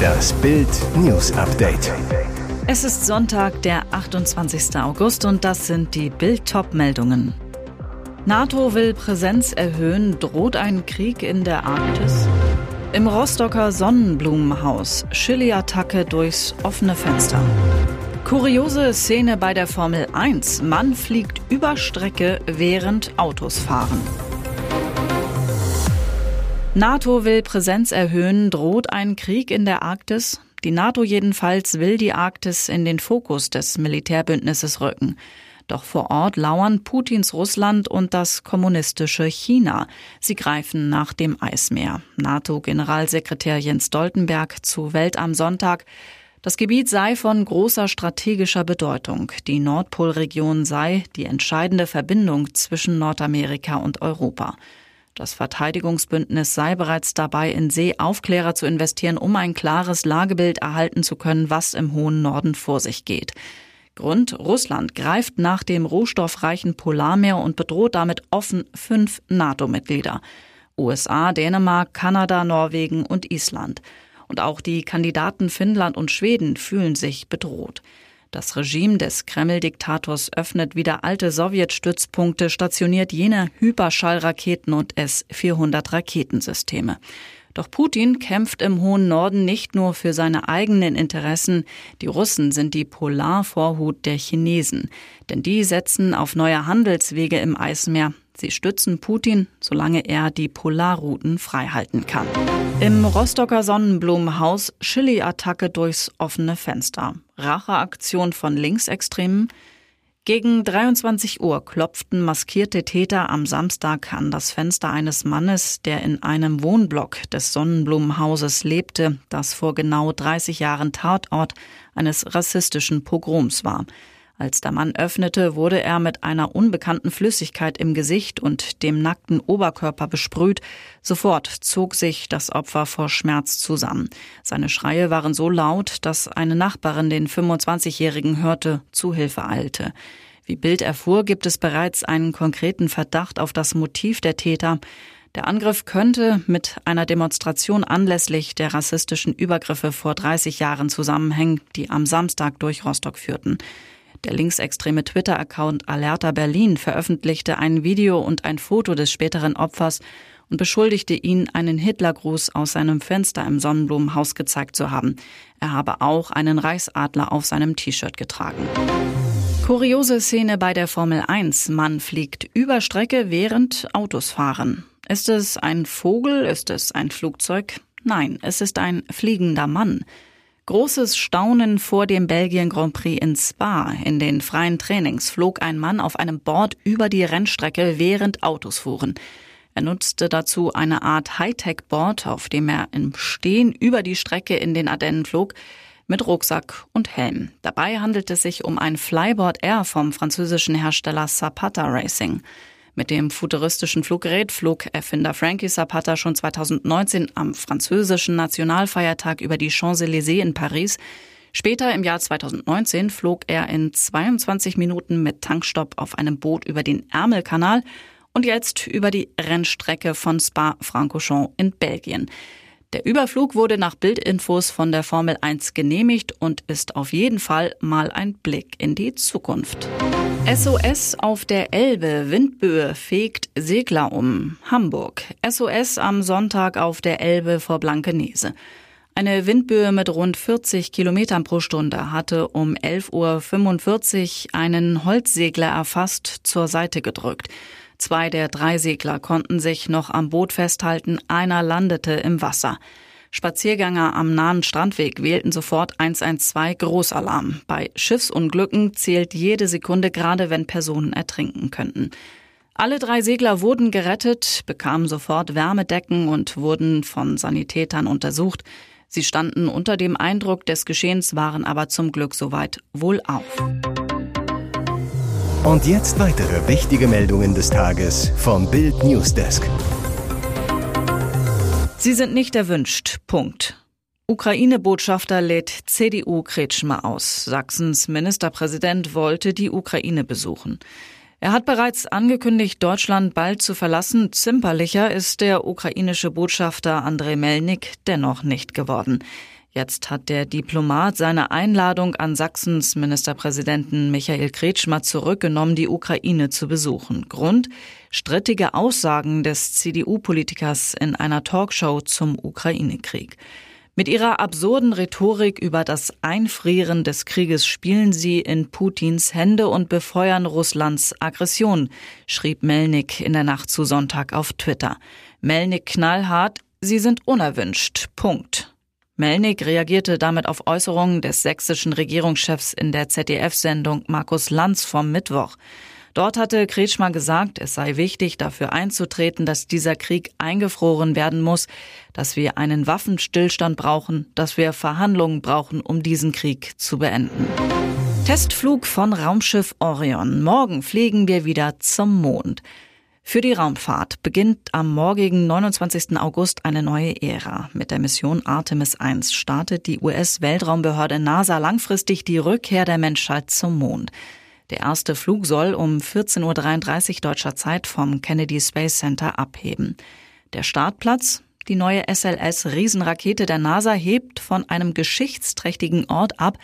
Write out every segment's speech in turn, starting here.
Das Bild News Update. Es ist Sonntag, der 28. August und das sind die Bild meldungen NATO will Präsenz erhöhen, droht ein Krieg in der Arktis? Im Rostocker Sonnenblumenhaus Chili-Attacke durchs offene Fenster. Kuriose Szene bei der Formel 1. Mann fliegt über Strecke, während Autos fahren. NATO will Präsenz erhöhen, droht ein Krieg in der Arktis? Die NATO jedenfalls will die Arktis in den Fokus des Militärbündnisses rücken. Doch vor Ort lauern Putins Russland und das kommunistische China. Sie greifen nach dem Eismeer. NATO-Generalsekretär Jens Stoltenberg zu Welt am Sonntag. Das Gebiet sei von großer strategischer Bedeutung. Die Nordpolregion sei die entscheidende Verbindung zwischen Nordamerika und Europa. Das Verteidigungsbündnis sei bereits dabei, in Seeaufklärer zu investieren, um ein klares Lagebild erhalten zu können, was im hohen Norden vor sich geht. Grund Russland greift nach dem rohstoffreichen Polarmeer und bedroht damit offen fünf NATO-Mitglieder. USA, Dänemark, Kanada, Norwegen und Island. Und auch die Kandidaten Finnland und Schweden fühlen sich bedroht. Das Regime des Kreml-Diktators öffnet wieder alte Sowjetstützpunkte, stationiert jene Hyperschallraketen und S-400 Raketensysteme. Doch Putin kämpft im hohen Norden nicht nur für seine eigenen Interessen. Die Russen sind die Polarvorhut der Chinesen. Denn die setzen auf neue Handelswege im Eismeer. Sie stützen Putin, solange er die Polarrouten freihalten kann. Im Rostocker Sonnenblumenhaus Chili-Attacke durchs offene Fenster. Racheaktion von Linksextremen. Gegen 23 Uhr klopften maskierte Täter am Samstag an das Fenster eines Mannes, der in einem Wohnblock des Sonnenblumenhauses lebte, das vor genau 30 Jahren Tatort eines rassistischen Pogroms war. Als der Mann öffnete, wurde er mit einer unbekannten Flüssigkeit im Gesicht und dem nackten Oberkörper besprüht. Sofort zog sich das Opfer vor Schmerz zusammen. Seine Schreie waren so laut, dass eine Nachbarin den 25-Jährigen hörte, zu Hilfe eilte. Wie Bild erfuhr, gibt es bereits einen konkreten Verdacht auf das Motiv der Täter. Der Angriff könnte mit einer Demonstration anlässlich der rassistischen Übergriffe vor 30 Jahren zusammenhängen, die am Samstag durch Rostock führten. Der linksextreme Twitter-Account Alerta Berlin veröffentlichte ein Video und ein Foto des späteren Opfers und beschuldigte ihn, einen Hitlergruß aus seinem Fenster im Sonnenblumenhaus gezeigt zu haben. Er habe auch einen Reichsadler auf seinem T-Shirt getragen. Kuriose Szene bei der Formel 1. Man fliegt über Strecke, während Autos fahren. Ist es ein Vogel? Ist es ein Flugzeug? Nein, es ist ein fliegender Mann. Großes Staunen vor dem Belgien Grand Prix in Spa. In den freien Trainings flog ein Mann auf einem Board über die Rennstrecke, während Autos fuhren. Er nutzte dazu eine Art Hightech-Board, auf dem er im Stehen über die Strecke in den Ardennen flog, mit Rucksack und Helm. Dabei handelt es sich um ein Flyboard Air vom französischen Hersteller Zapata Racing. Mit dem futuristischen Fluggerät flog Erfinder Frankie Zapata schon 2019 am französischen Nationalfeiertag über die Champs-Élysées in Paris. Später im Jahr 2019 flog er in 22 Minuten mit Tankstopp auf einem Boot über den Ärmelkanal und jetzt über die Rennstrecke von Spa-Francorchamps in Belgien. Der Überflug wurde nach Bildinfos von der Formel 1 genehmigt und ist auf jeden Fall mal ein Blick in die Zukunft. SOS auf der Elbe, Windböe fegt Segler um. Hamburg. SOS am Sonntag auf der Elbe vor Blankenese. Eine Windböe mit rund 40 Kilometern pro Stunde hatte um 11.45 Uhr einen Holzsegler erfasst, zur Seite gedrückt. Zwei der drei Segler konnten sich noch am Boot festhalten, einer landete im Wasser. Spaziergänger am nahen Strandweg wählten sofort 112 Großalarm. Bei Schiffsunglücken zählt jede Sekunde, gerade wenn Personen ertrinken könnten. Alle drei Segler wurden gerettet, bekamen sofort Wärmedecken und wurden von Sanitätern untersucht. Sie standen unter dem Eindruck des Geschehens, waren aber zum Glück soweit wohlauf. Und jetzt weitere wichtige Meldungen des Tages vom Bild Newsdesk. Sie sind nicht erwünscht. Punkt. Ukraine-Botschafter lädt CDU Kretschmer aus. Sachsens Ministerpräsident wollte die Ukraine besuchen. Er hat bereits angekündigt, Deutschland bald zu verlassen. Zimperlicher ist der ukrainische Botschafter Andrei Melnik dennoch nicht geworden. Jetzt hat der Diplomat seine Einladung an Sachsens Ministerpräsidenten Michael Kretschmer zurückgenommen, die Ukraine zu besuchen. Grund? Strittige Aussagen des CDU-Politikers in einer Talkshow zum Ukraine-Krieg. Mit ihrer absurden Rhetorik über das Einfrieren des Krieges spielen sie in Putins Hände und befeuern Russlands Aggression, schrieb Melnik in der Nacht zu Sonntag auf Twitter. Melnik knallhart, sie sind unerwünscht. Punkt. Melnik reagierte damit auf Äußerungen des sächsischen Regierungschefs in der ZDF-Sendung Markus Lanz vom Mittwoch. Dort hatte Kretschmer gesagt, es sei wichtig, dafür einzutreten, dass dieser Krieg eingefroren werden muss, dass wir einen Waffenstillstand brauchen, dass wir Verhandlungen brauchen, um diesen Krieg zu beenden. Testflug von Raumschiff Orion. Morgen fliegen wir wieder zum Mond. Für die Raumfahrt beginnt am morgigen 29. August eine neue Ära. Mit der Mission Artemis 1 startet die US-Weltraumbehörde NASA langfristig die Rückkehr der Menschheit zum Mond. Der erste Flug soll um 14.33 Uhr deutscher Zeit vom Kennedy Space Center abheben. Der Startplatz? Die neue SLS-Riesenrakete der NASA hebt von einem geschichtsträchtigen Ort ab,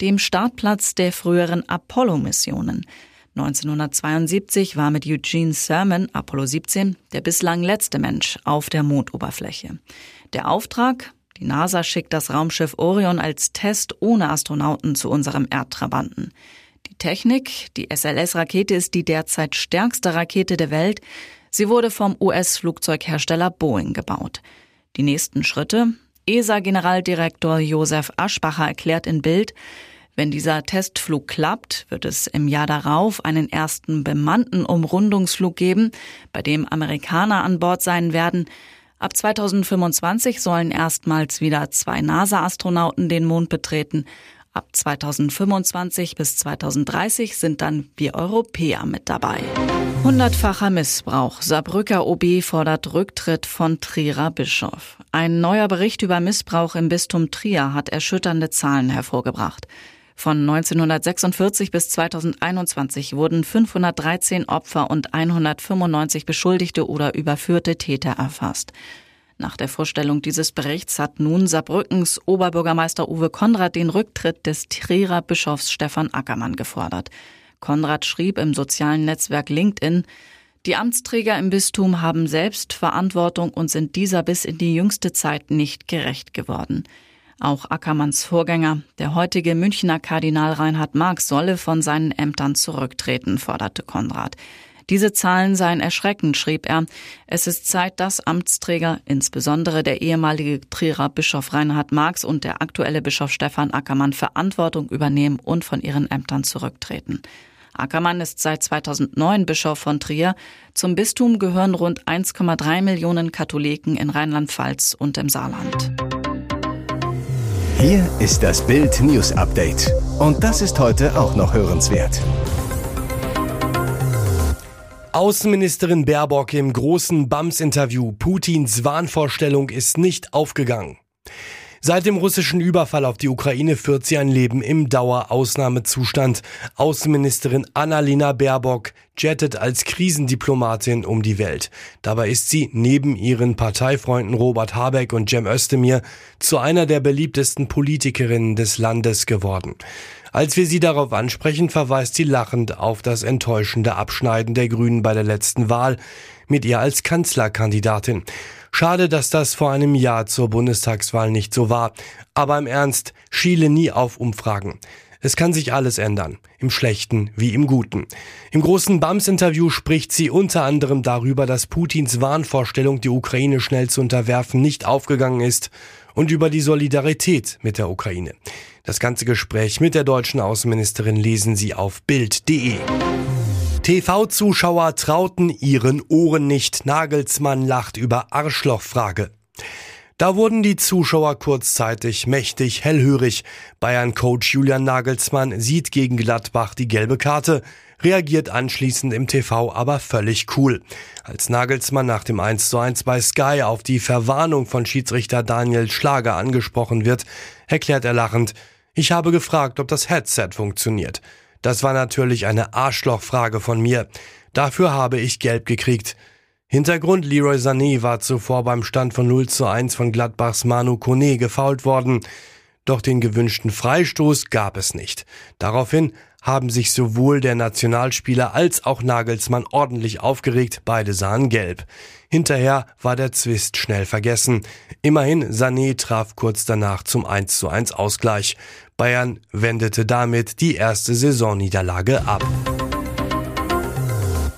dem Startplatz der früheren Apollo-Missionen. 1972 war mit Eugene Cernan, Apollo 17, der bislang letzte Mensch auf der Mondoberfläche. Der Auftrag? Die NASA schickt das Raumschiff Orion als Test ohne Astronauten zu unserem Erdtrabanten. Die Technik, die SLS-Rakete ist die derzeit stärkste Rakete der Welt. Sie wurde vom US-Flugzeughersteller Boeing gebaut. Die nächsten Schritte? ESA-Generaldirektor Josef Aschbacher erklärt in Bild, wenn dieser Testflug klappt, wird es im Jahr darauf einen ersten bemannten Umrundungsflug geben, bei dem Amerikaner an Bord sein werden. Ab 2025 sollen erstmals wieder zwei NASA-Astronauten den Mond betreten. Ab 2025 bis 2030 sind dann wir Europäer mit dabei. Hundertfacher Missbrauch. Saarbrücker OB fordert Rücktritt von Trierer Bischof. Ein neuer Bericht über Missbrauch im Bistum Trier hat erschütternde Zahlen hervorgebracht. Von 1946 bis 2021 wurden 513 Opfer und 195 beschuldigte oder überführte Täter erfasst. Nach der Vorstellung dieses Berichts hat nun Saarbrückens Oberbürgermeister Uwe Konrad den Rücktritt des Trierer Bischofs Stefan Ackermann gefordert. Konrad schrieb im sozialen Netzwerk LinkedIn, die Amtsträger im Bistum haben selbst Verantwortung und sind dieser bis in die jüngste Zeit nicht gerecht geworden. Auch Ackermanns Vorgänger, der heutige Münchner Kardinal Reinhard Marx, solle von seinen Ämtern zurücktreten, forderte Konrad. Diese Zahlen seien erschreckend, schrieb er. Es ist Zeit, dass Amtsträger, insbesondere der ehemalige Trierer Bischof Reinhard Marx und der aktuelle Bischof Stefan Ackermann Verantwortung übernehmen und von ihren Ämtern zurücktreten. Ackermann ist seit 2009 Bischof von Trier. Zum Bistum gehören rund 1,3 Millionen Katholiken in Rheinland-Pfalz und im Saarland. Hier ist das Bild News Update. Und das ist heute auch noch hörenswert. Außenministerin Baerbock im großen BAMS-Interview. Putins Wahnvorstellung ist nicht aufgegangen. Seit dem russischen Überfall auf die Ukraine führt sie ein Leben im Dauerausnahmezustand. Außenministerin Annalena Baerbock jettet als Krisendiplomatin um die Welt. Dabei ist sie neben ihren Parteifreunden Robert Habeck und Cem Özdemir zu einer der beliebtesten Politikerinnen des Landes geworden. Als wir sie darauf ansprechen, verweist sie lachend auf das enttäuschende Abschneiden der Grünen bei der letzten Wahl mit ihr als Kanzlerkandidatin. Schade, dass das vor einem Jahr zur Bundestagswahl nicht so war. Aber im Ernst, schiele nie auf Umfragen. Es kann sich alles ändern, im Schlechten wie im Guten. Im großen BAMS-Interview spricht sie unter anderem darüber, dass Putins Wahnvorstellung, die Ukraine schnell zu unterwerfen, nicht aufgegangen ist und über die Solidarität mit der Ukraine. Das ganze Gespräch mit der deutschen Außenministerin lesen Sie auf Bild.de. TV-Zuschauer trauten ihren Ohren nicht. Nagelsmann lacht über Arschlochfrage. Da wurden die Zuschauer kurzzeitig mächtig hellhörig. Bayern-Coach Julian Nagelsmann sieht gegen Gladbach die gelbe Karte, reagiert anschließend im TV aber völlig cool. Als Nagelsmann nach dem 1 zu 1 bei Sky auf die Verwarnung von Schiedsrichter Daniel Schlager angesprochen wird, erklärt er lachend, ich habe gefragt, ob das Headset funktioniert. Das war natürlich eine Arschlochfrage von mir. Dafür habe ich gelb gekriegt. Hintergrund Leroy Sané war zuvor beim Stand von 0 zu 1 von Gladbachs Manu Kone gefault worden. Doch den gewünschten Freistoß gab es nicht. Daraufhin haben sich sowohl der Nationalspieler als auch Nagelsmann ordentlich aufgeregt, beide sahen gelb. Hinterher war der Zwist schnell vergessen. Immerhin Sané traf kurz danach zum 1 zu 1 Ausgleich. Bayern wendete damit die erste Saisonniederlage ab.